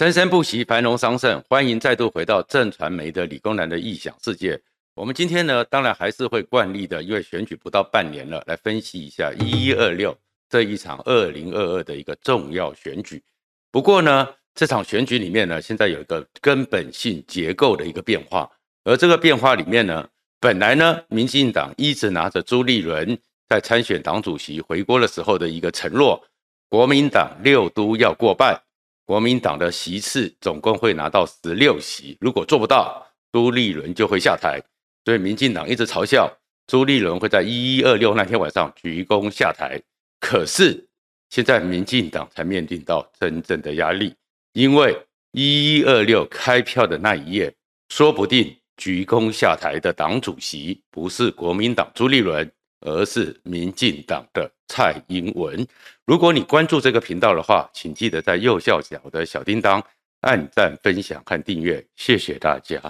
生生不息，繁荣昌盛。欢迎再度回到正传媒的理工男的异想世界。我们今天呢，当然还是会惯例的，因为选举不到半年了，来分析一下一一二六这一场二零二二的一个重要选举。不过呢，这场选举里面呢，现在有一个根本性结构的一个变化，而这个变化里面呢，本来呢，民进党一直拿着朱立伦在参选党主席回国的时候的一个承诺，国民党六都要过半。国民党的席次总共会拿到十六席，如果做不到，朱立伦就会下台。所以民进党一直嘲笑朱立伦会在一一二六那天晚上鞠躬下台。可是现在民进党才面临到真正的压力，因为一一二六开票的那一夜，说不定鞠躬下台的党主席不是国民党朱立伦，而是民进党的蔡英文。如果你关注这个频道的话，请记得在右下角的小叮当按赞、分享和订阅，谢谢大家。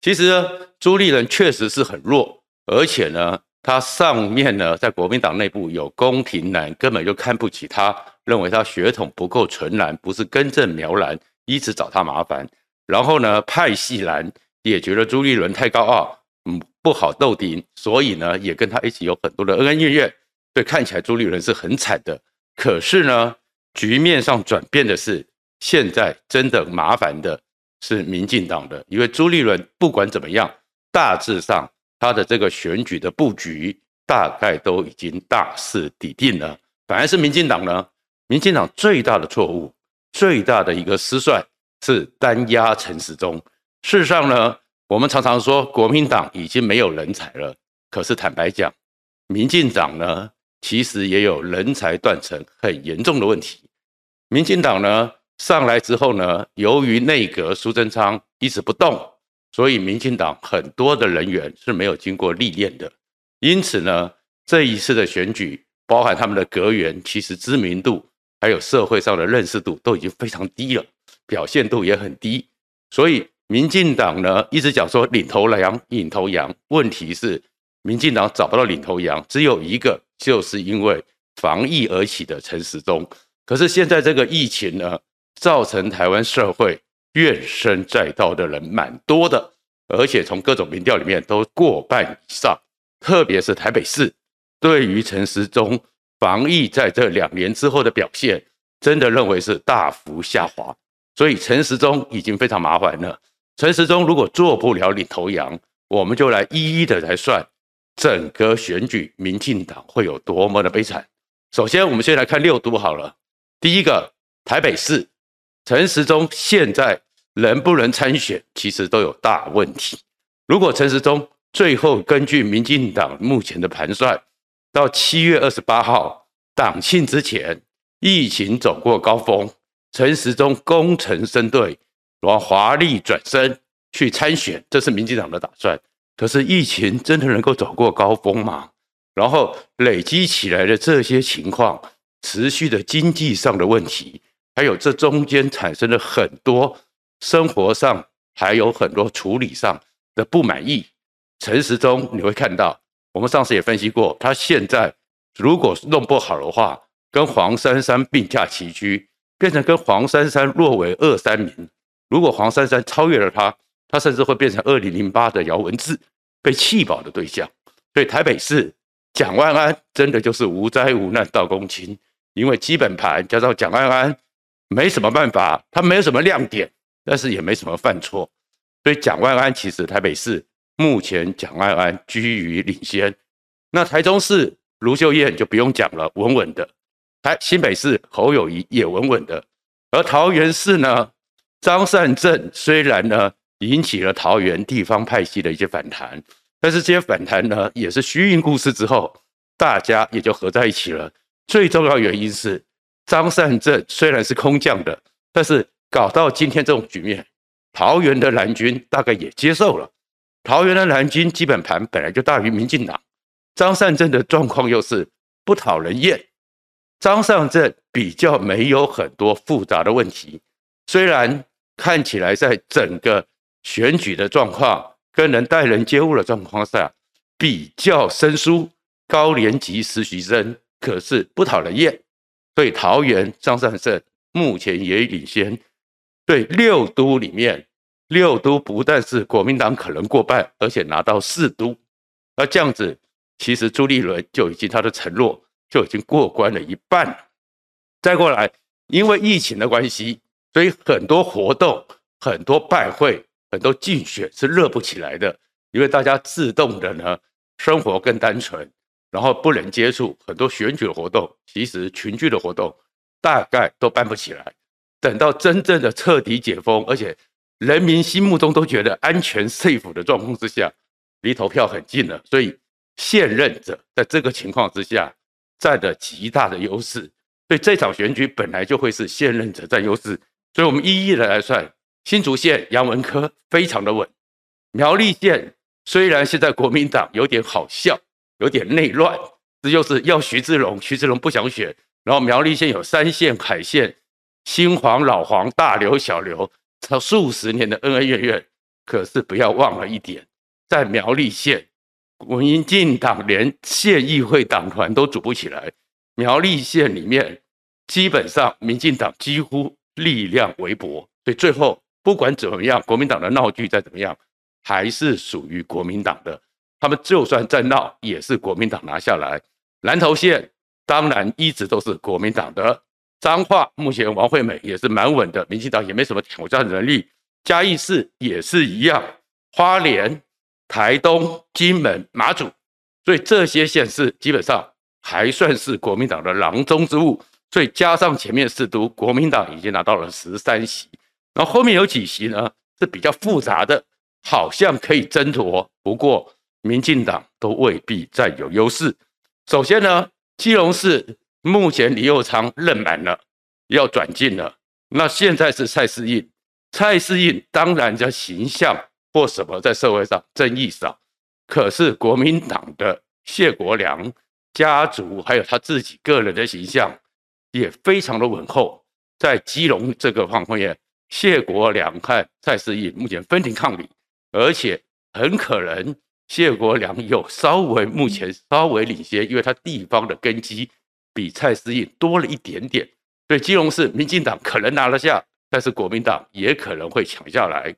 其实呢，朱立伦确实是很弱，而且呢，他上面呢在国民党内部有宫廷男，根本就看不起他，认为他血统不够纯蓝，不是根正苗蓝，一直找他麻烦。然后呢，派系蓝也觉得朱立伦太高傲，嗯，不好斗顶，所以呢，也跟他一起有很多的恩恩怨怨。对看起来朱立伦是很惨的。可是呢，局面上转变的是，现在真的麻烦的是民进党的，因为朱立伦不管怎么样，大致上他的这个选举的布局大概都已经大势已定了。反而是民进党呢，民进党最大的错误、最大的一个失算是单押陈时中。事实上呢，我们常常说国民党已经没有人才了，可是坦白讲，民进党呢？其实也有人才断层很严重的问题。民进党呢上来之后呢，由于内阁苏贞昌一直不动，所以民进党很多的人员是没有经过历练的。因此呢，这一次的选举，包含他们的阁员，其实知名度还有社会上的认识度都已经非常低了，表现度也很低。所以民进党呢一直讲说领头羊、领头羊，问题是民进党找不到领头羊，只有一个。就是因为防疫而起的陈时中，可是现在这个疫情呢，造成台湾社会怨声载道的人蛮多的，而且从各种民调里面都过半以上，特别是台北市，对于陈时中防疫在这两年之后的表现，真的认为是大幅下滑，所以陈时中已经非常麻烦了。陈时中如果做不了领头羊，我们就来一一的来算。整个选举，民进党会有多么的悲惨？首先，我们先来看六都好了。第一个，台北市，陈时中现在能不能参选，其实都有大问题。如果陈时中最后根据民进党目前的盘算，到七月二十八号党庆之前，疫情走过高峰，陈时中功成身退，然后华丽转身去参选，这是民进党的打算。可是疫情真的能够走过高峰吗？然后累积起来的这些情况，持续的经济上的问题，还有这中间产生了很多生活上，还有很多处理上的不满意。陈时中你会看到，我们上次也分析过，他现在如果弄不好的话，跟黄珊珊并驾齐驱，变成跟黄珊珊落为二三名。如果黄珊珊超越了他。他甚至会变成二零零八的姚文智被弃保的对象，所以台北市蒋万安真的就是无灾无难到公卿，因为基本盘加上蒋万安没什么办法，他没有什么亮点，但是也没什么犯错，所以蒋万安其实台北市目前蒋万安居于领先。那台中市卢秀燕就不用讲了，稳稳的；台新北市侯友宜也稳稳的，而桃园市呢，张善政虽然呢。引起了桃园地方派系的一些反弹，但是这些反弹呢，也是虚应故事之后，大家也就合在一起了。最重要原因是张善政虽然是空降的，但是搞到今天这种局面，桃园的蓝军大概也接受了。桃园的蓝军基本盘本来就大于民进党，张善政的状况又是不讨人厌。张善政比较没有很多复杂的问题，虽然看起来在整个选举的状况跟能待人接物的状况下比较生疏，高年级实习生可是不讨人厌，所以桃园张善政目前也领先。对，六都里面，六都不但是国民党可能过半，而且拿到四都，那这样子，其实朱立伦就已经他的承诺就已经过关了一半。再过来，因为疫情的关系，所以很多活动、很多拜会、很多竞选是热不起来的，因为大家自动的呢，生活更单纯，然后不能接触很多选举的活动，其实群聚的活动大概都办不起来。等到真正的彻底解封，而且人民心目中都觉得安全 safe 的状况之下，离投票很近了，所以现任者在这个情况之下占了极大的优势。所以这场选举本来就会是现任者占优势。所以我们一一的来算，新竹县杨文科非常的稳，苗栗县虽然现在国民党有点好笑，有点内乱，这就是要徐志龙，徐志龙不想选，然后苗栗县有三线海线。新黄、老黄、大刘、小刘，他数十年的恩恩怨怨，可是不要忘了一点，在苗栗县，民进党连县议会党团都组不起来。苗栗县里面，基本上民进党几乎力量微薄，所以最后不管怎么样，国民党的闹剧再怎么样，还是属于国民党的。他们就算再闹，也是国民党拿下来。南投县当然一直都是国民党的。彰化目前王惠美也是蛮稳的，民进党也没什么挑战能力。嘉义市也是一样，花莲、台东、金门、马祖，所以这些县市基本上还算是国民党的囊中之物。所以加上前面四都，国民党已经拿到了十三席，然后后面有几席呢是比较复杂的，好像可以争夺，不过民进党都未必占有优势。首先呢，基隆市。目前李右昌任满了，要转进了。那现在是蔡适应，蔡适应当然在形象或什么在社会上争议少，可是国民党的谢国梁家族还有他自己个人的形象也非常的稳厚。在基隆这个方面，谢国梁和蔡适义目前分庭抗礼，而且很可能谢国梁有稍微目前稍微领先，因为他地方的根基。比蔡适义多了一点点，所以基隆市民进党可能拿得下，但是国民党也可能会抢下来。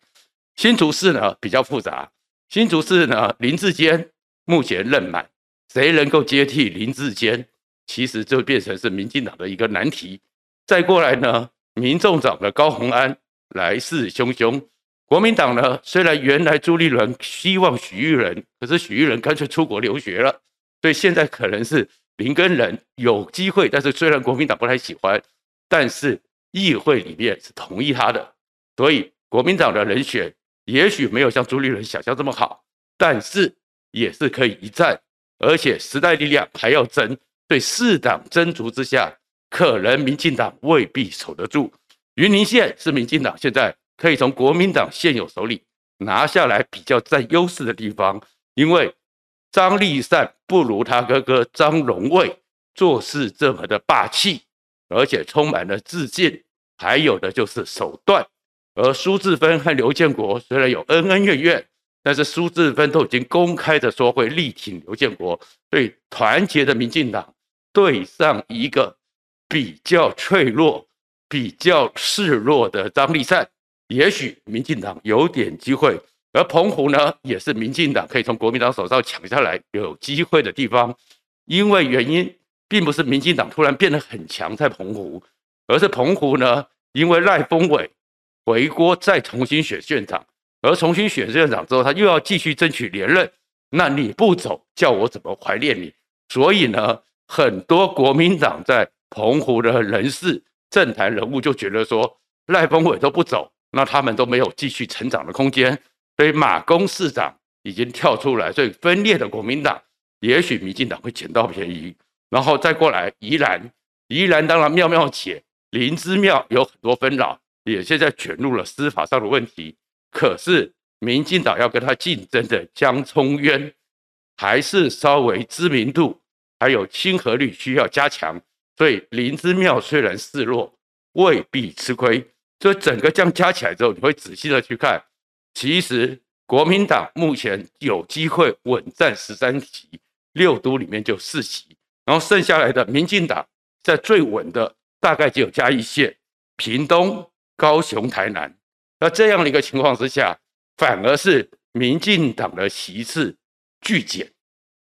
新竹市呢比较复杂，新竹市呢林志坚目前任满，谁能够接替林志坚，其实就变成是民进党的一个难题。再过来呢，民众党的高虹安来势汹汹，国民党呢虽然原来朱立伦希望许玉仁，可是许玉仁干脆出国留学了，所以现在可能是。林根仁有机会，但是虽然国民党不太喜欢，但是议会里面是同意他的，所以国民党的人选也许没有像朱立伦想象这么好，但是也是可以一战，而且时代力量还要争，对四党争逐之下，可能民进党未必守得住。云林县是民进党现在可以从国民党现有手里拿下来比较占优势的地方，因为。张立善不如他哥哥张荣卫做事这么的霸气，而且充满了自信，还有的就是手段。而苏治芬和刘建国虽然有恩恩怨怨，但是苏治芬都已经公开的说会力挺刘建国，对团结的民进党对上一个比较脆弱、比较示弱的张立善，也许民进党有点机会。而澎湖呢，也是民进党可以从国民党手上抢下来有机会的地方，因为原因并不是民进党突然变得很强在澎湖，而是澎湖呢，因为赖峰伟回锅再重新选县长，而重新选县长之后，他又要继续争取连任，那你不走，叫我怎么怀念你？所以呢，很多国民党在澎湖的人士、政坛人物就觉得说，赖峰伟都不走，那他们都没有继续成长的空间。所以马公市长已经跳出来，所以分裂的国民党，也许民进党会捡到便宜，然后再过来宜兰，宜兰当然庙庙姐林姿妙有很多纷扰，也现在卷入了司法上的问题。可是民进党要跟他竞争的江聪渊，还是稍微知名度还有亲和力需要加强，所以林之妙虽然示弱，未必吃亏。所以整个这样加起来之后，你会仔细的去看。其实国民党目前有机会稳占十三席，六都里面就四席，然后剩下来的民进党在最稳的大概只有嘉义县、屏东高雄、台南。那这样的一个情况之下，反而是民进党的席次剧减，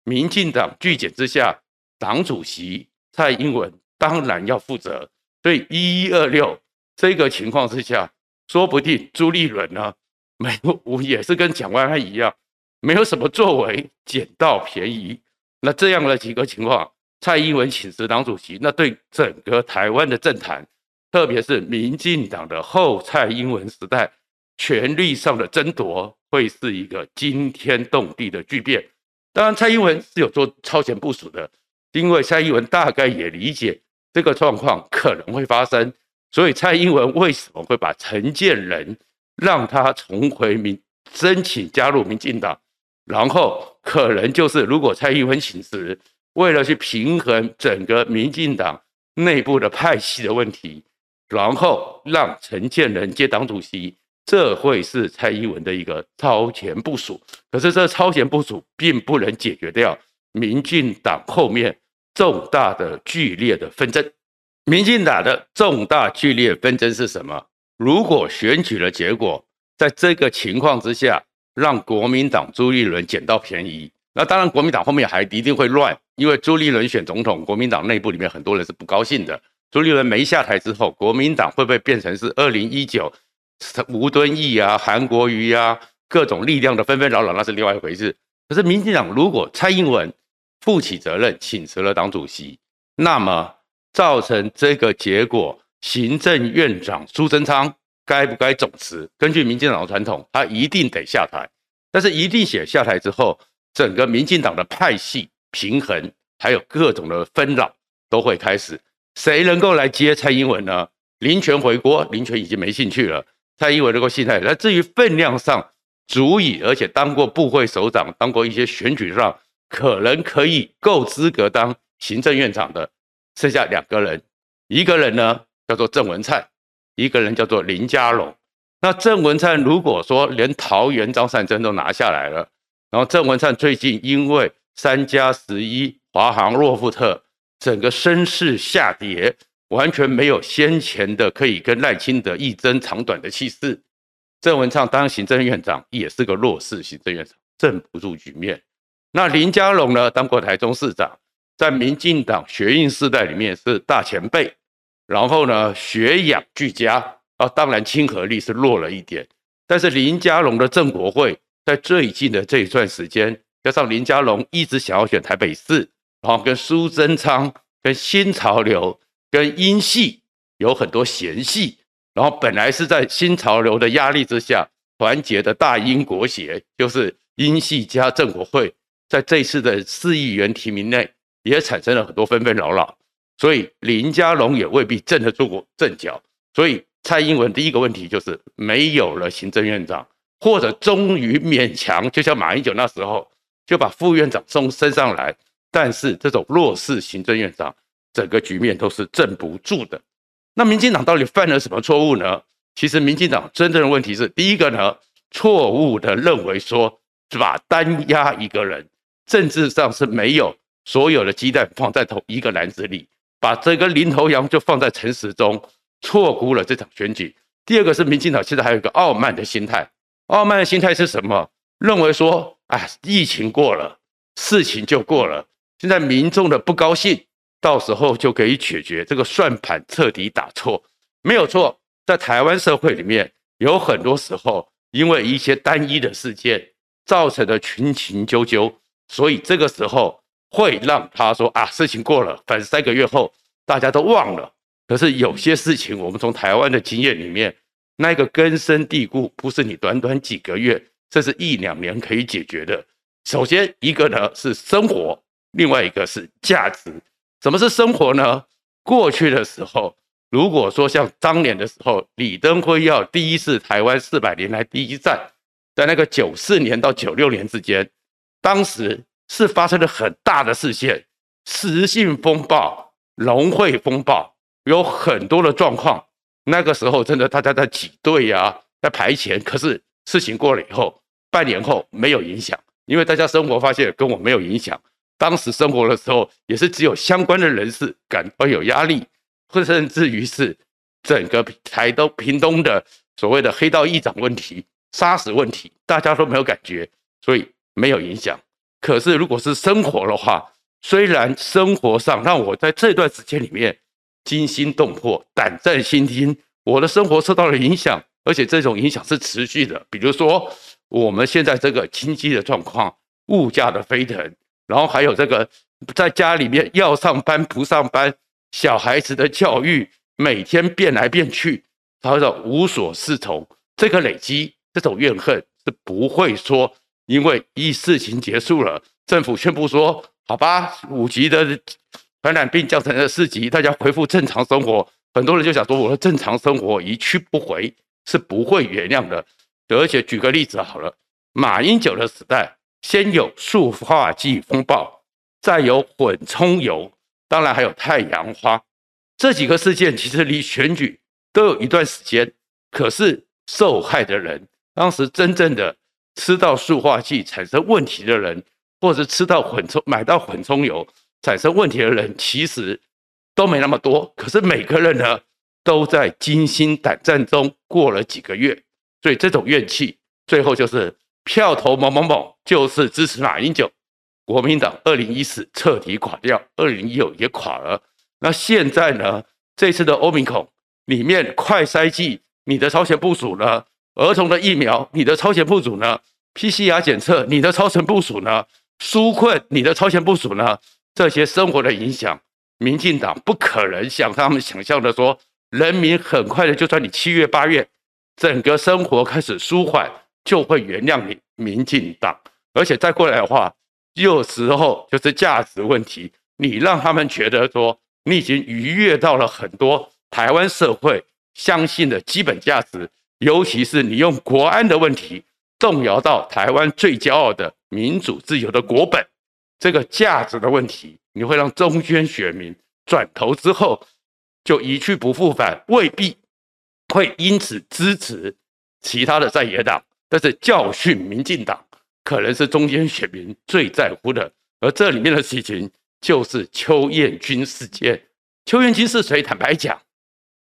民进党剧减之下，党主席蔡英文当然要负责。所以一一二六这个情况之下，说不定朱立伦呢，没有我也是跟蒋万安一样，没有什么作为，捡到便宜。那这样的几个情况，蔡英文请辞党主席，那对整个台湾的政坛，特别是民进党的后蔡英文时代，权力上的争夺，会是一个惊天动地的巨变。当然，蔡英文是有做超前部署的，因为蔡英文大概也理解这个状况可能会发生，所以蔡英文为什么会把陈建仁让他重回民，申请加入民进党，然后可能就是如果蔡英文请辞，为了去平衡整个民进党内部的派系的问题，然后让陈建仁接党主席。这会是蔡英文的一个超前部署，可是这超前部署并不能解决掉民进党后面重大的剧烈的纷争。民进党的重大剧烈纷争是什么？如果选举的结果在这个情况之下，让国民党朱立伦捡到便宜，那当然国民党后面还一定会乱，因为朱立伦选总统，国民党内部里面很多人是不高兴的。朱立伦没下台之后，国民党会不会变成是二零一九？吴敦义啊，韩国瑜啊，各种力量的纷纷扰扰，那是另外一回事。可是民进党如果蔡英文负起责任，请辞了党主席，那么造成这个结果，行政院长苏贞昌该不该总辞？根据民进党的传统，他一定得下台。但是一定写下台之后，整个民进党的派系平衡，还有各种的纷扰都会开始。谁能够来接蔡英文呢？林权回国，林权已经没兴趣了。蔡英文能够信赖，那至于分量上足以，而且当过部会首长，当过一些选举上可能可以够资格当行政院长的，剩下两个人，一个人呢叫做郑文灿，一个人叫做林佳龙。那郑文灿如果说连桃园张善珍都拿下来了，然后郑文灿最近因为三加十一华航洛夫特整个声势下跌。完全没有先前的可以跟赖清德一争长短的气势。郑文灿当行政院长也是个弱势行政院长，镇不住局面。那林佳龙呢？当过台中市长，在民进党学运世代里面是大前辈，然后呢学养俱佳啊，当然亲和力是弱了一点。但是林佳龙的正国会在最近的这一段时间，加上林佳龙一直想要选台北市，然后跟苏贞昌、跟新潮流。跟英系有很多嫌隙，然后本来是在新潮流的压力之下团结的大英国协，就是英系加正国会，在这次的四亿元提名内也产生了很多纷纷扰扰，所以林佳龙也未必镇得住阵脚。所以蔡英文第一个问题就是没有了行政院长，或者终于勉强，就像马英九那时候就把副院长送升上来，但是这种弱势行政院长。整个局面都是镇不住的。那民进党到底犯了什么错误呢？其实民进党真正的问题是，第一个呢，错误的认为说，是把单压一个人，政治上是没有所有的鸡蛋放在同一个篮子里，把这个领头羊就放在陈时中，错估了这场选举。第二个是民进党现在还有一个傲慢的心态，傲慢的心态是什么？认为说，哎，疫情过了，事情就过了，现在民众的不高兴。到时候就可以解决这个算盘彻底打错，没有错。在台湾社会里面，有很多时候因为一些单一的事件造成的群情纠纠，所以这个时候会让他说啊，事情过了，反正三个月后大家都忘了。可是有些事情，我们从台湾的经验里面，那个根深蒂固，不是你短短几个月，甚至一两年可以解决的。首先一个呢是生活，另外一个是价值。什么是生活呢？过去的时候，如果说像当年的时候，李登辉要第一次台湾四百年来第一战，在那个九四年到九六年之间，当时是发生了很大的事件，实性风暴、农会风暴，有很多的状况。那个时候真的大家在挤兑呀，在排钱。可是事情过了以后，半年后没有影响，因为大家生活发现跟我没有影响。当时生活的时候，也是只有相关的人士感到有压力，或甚至于是整个台东、屏东的所谓的黑道议长问题、杀死问题，大家都没有感觉，所以没有影响。可是如果是生活的话，虽然生活上让我在这段时间里面惊心动魄、胆战心惊，我的生活受到了影响，而且这种影响是持续的。比如说我们现在这个经济的状况、物价的飞腾，然后还有这个在家里面要上班不上班，小孩子的教育。每天变来变去，他说无所适从，这个累积，这种怨恨是不会说，因为一事情结束了，政府宣布说，好吧，五级的传染病降成了四级，大家恢复正常生活，很多人就想说，我的正常生活一去不回，是不会原谅的。而且举个例子好了，马英九的时代，先有塑化剂风暴，再有混充油，当然还有太阳花。这几个事件其实离选举都有一段时间，可是受害的人，当时真正的吃到塑化剂产生问题的人，或者吃到混充买到混充油产生问题的人，其实都没那么多。可是每个人呢，都在惊心胆战中过了几个月，所以这种怨气最后就是票投某某某，就是支持马英九，国民党二零一四彻底垮掉，二零一六也垮了。那现在呢？这次的欧米孔里面快筛剂，你的朝鲜部署呢？儿童的疫苗，你的超前部署呢？PCR 检测，你的超前部署呢？纾困，你的超前部署呢？这些生活的影响，民进党不可能像他们想象的说，人民很快的就算你七月八月整个生活开始舒缓，就会原谅你民进党。而且再过来的话，有时候就是价值问题，你让他们觉得说。你已经逾越到了很多台湾社会相信的基本价值，尤其是你用国安的问题动摇到台湾最骄傲的民主自由的国本，这个价值的问题，你会让中间选民转头之后就一去不复返，未必会因此支持其他的在野党，但是教训民进党可能是中间选民最在乎的，而这里面的事情。就是邱彦君事件。邱彦君是谁？坦白讲，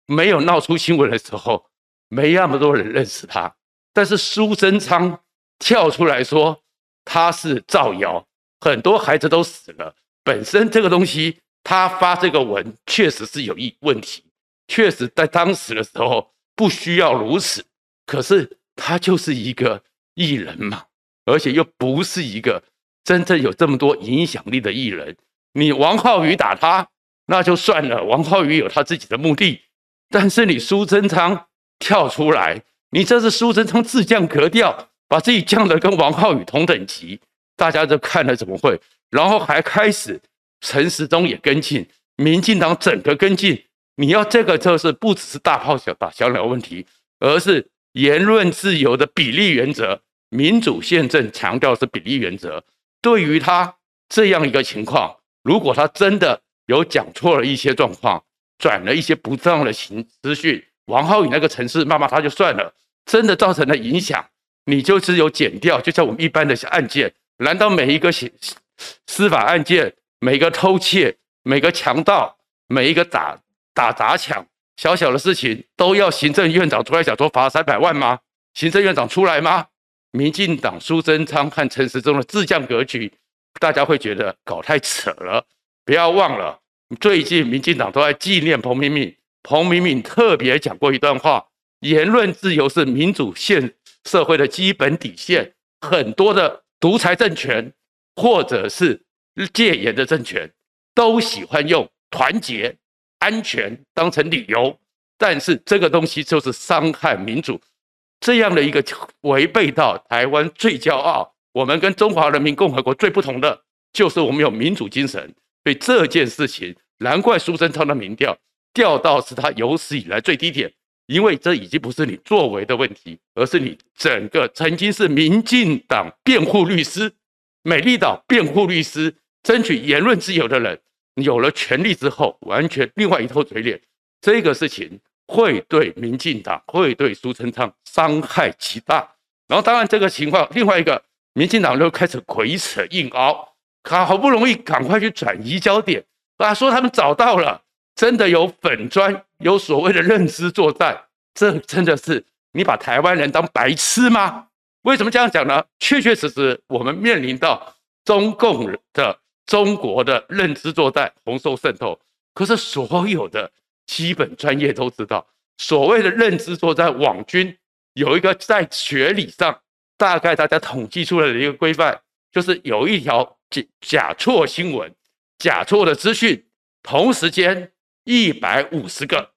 没有闹出新闻的时候，没那么多人认识他。但是苏贞昌跳出来说他是造谣，很多孩子都死了。本身这个东西，他发这个文确实是有一问题，确实在当时的时候不需要如此。可是他就是一个艺人嘛，而且又不是一个真正有这么多影响力的艺人。你王浩宇打他，那就算了。王浩宇有他自己的目的，但是你苏贞昌跳出来，你这是苏贞昌自降格调，把自己降得跟王浩宇同等级，大家就看了怎么会？然后还开始陈时中也跟进，民进党整个跟进。你要这个就是不只是大炮小打小鸟问题，而是言论自由的比例原则。民主宪政强调是比例原则，对于他这样一个情况。如果他真的有讲错了一些状况，转了一些不当的情资讯，王浩宇那个城市骂骂他就算了，真的造成了影响，你就只有检调，就像我们一般的案件，难道每一个司司法案件，每个偷窃，每个强盗，每一个打打砸抢，小小的事情都要行政院长出来讲说罚三百万吗？行政院长出来吗？民进党苏贞昌和陈时中的自降格局。大家会觉得搞太扯了，不要忘了，最近民进党都在纪念彭明敏，彭明敏特别讲过一段话：言论自由是民主宪社会的基本底线。很多的独裁政权或者是戒严的政权，都喜欢用团结、安全当成理由，但是这个东西就是伤害民主，这样的一个违背到台湾最骄傲。我们跟中华人民共和国最不同的，就是我们有民主精神。所以这件事情，难怪苏贞昌的民调掉到是他有史以来最低点，因为这已经不是你作为的问题，而是你整个曾经是民进党辩护律师、美丽岛辩护律师、争取言论自由的人，有了权力之后，完全另外一套嘴脸。这个事情会对民进党，会对苏贞昌伤害极大。然后，当然这个情况，另外一个。民进党就开始鬼扯硬凹，他好不容易赶快去转移焦点，啊，说他们找到了，真的有粉砖，有所谓的认知作战，这真的是你把台湾人当白痴吗？为什么这样讲呢？确确实实，我们面临到中共的中国的认知作战，红瘦渗透。可是所有的基本专业都知道，所谓的认知作战，网军有一个在学理上大概大家统计出来的一个规范，就是有一条假假错新闻、假错的资讯，同时间一百五十个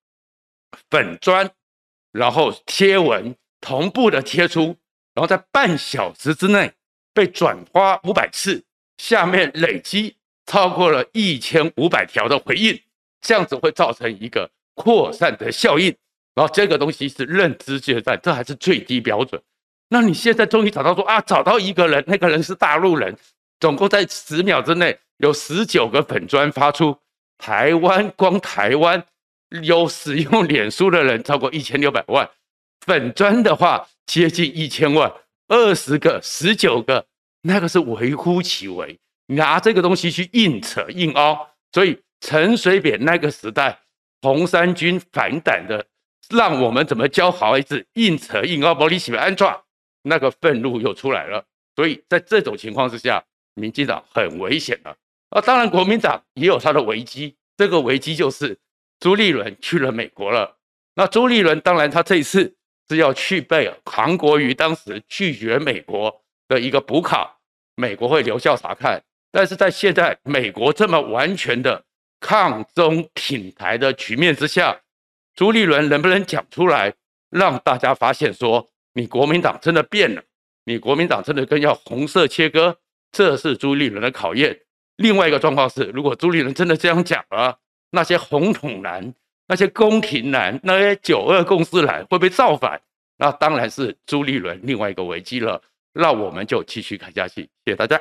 粉砖，然后贴文同步的贴出。然后在半小时之内被转发五百次，下面累积超过了一千五百条的回应，这样子会造成一个扩散的效应。然后这个东西是认知作战，这还是最低标准。那你现在终于找到说啊，找到一个人，那个人是大陆人，总共在十秒之内有十九个粉砖发出，台湾光台湾有使用脸书的人超过一千六百万。粉砖的话接近一千万，二十个、十九个，那个是微乎其微。拿这个东西去硬扯硬凹，所以陈水扁那个时代，红三军反胆的，让我们怎么教好孩子？硬扯硬凹，玻璃洗白安装，那个愤怒又出来了。所以在这种情况之下，民进党很危险了。啊，当然国民党也有他的危机，这个危机就是朱立伦去了美国了。那朱立伦当然他这一次。是要去背韩国瑜当时拒绝美国的一个补考，美国会留校察看。但是在现在美国这么完全的抗中挺台的局面之下，朱立伦能不能讲出来，让大家发现说你国民党真的变了，你国民党真的跟要红色切割，这是朱立伦的考验。另外一个状况是，如果朱立伦真的这样讲了，那些红统男。那些宫廷男，那些九二共识男会被造反？那当然是朱立伦另外一个危机了。那我们就继续看下去，谢谢大家。